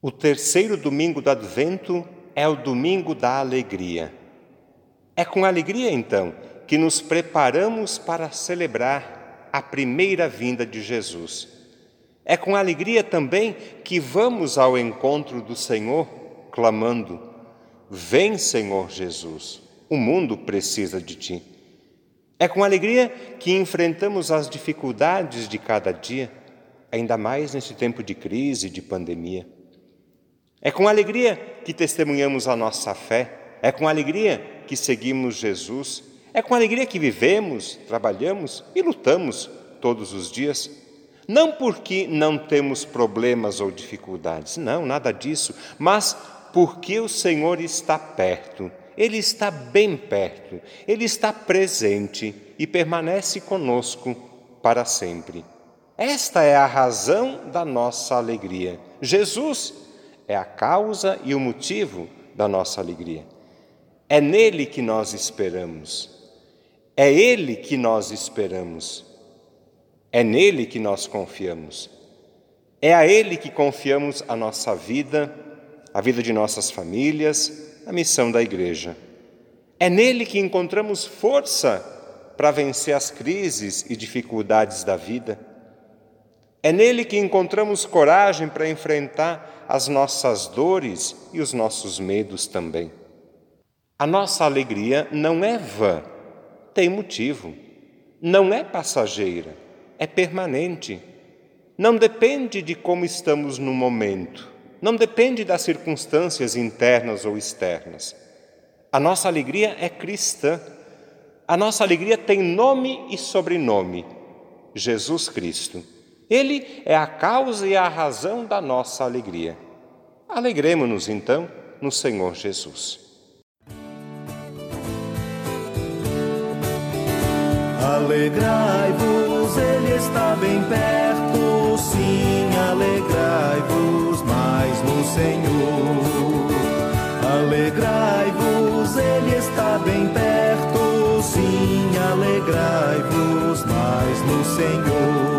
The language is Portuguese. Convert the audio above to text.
O terceiro domingo do Advento é o domingo da alegria. É com alegria, então, que nos preparamos para celebrar a primeira vinda de Jesus. É com alegria também que vamos ao encontro do Senhor, clamando: Vem, Senhor Jesus, o mundo precisa de ti. É com alegria que enfrentamos as dificuldades de cada dia, ainda mais nesse tempo de crise, de pandemia. É com alegria que testemunhamos a nossa fé, é com alegria que seguimos Jesus, é com alegria que vivemos, trabalhamos e lutamos todos os dias. Não porque não temos problemas ou dificuldades, não, nada disso, mas porque o Senhor está perto, Ele está bem perto, Ele está presente e permanece conosco para sempre. Esta é a razão da nossa alegria. Jesus é a causa e o motivo da nossa alegria. É nele que nós esperamos. É ele que nós esperamos. É nele que nós confiamos. É a ele que confiamos a nossa vida, a vida de nossas famílias, a missão da igreja. É nele que encontramos força para vencer as crises e dificuldades da vida. É nele que encontramos coragem para enfrentar as nossas dores e os nossos medos também. A nossa alegria não é vã, tem motivo. Não é passageira, é permanente. Não depende de como estamos no momento, não depende das circunstâncias internas ou externas. A nossa alegria é cristã. A nossa alegria tem nome e sobrenome: Jesus Cristo. Ele é a causa e a razão da nossa alegria. Alegremos-nos, então, no Senhor Jesus. Alegrai-vos, Ele está bem perto, sim, alegrai-vos mais no Senhor. Alegrai-vos, Ele está bem perto, sim, alegrai-vos mais no Senhor.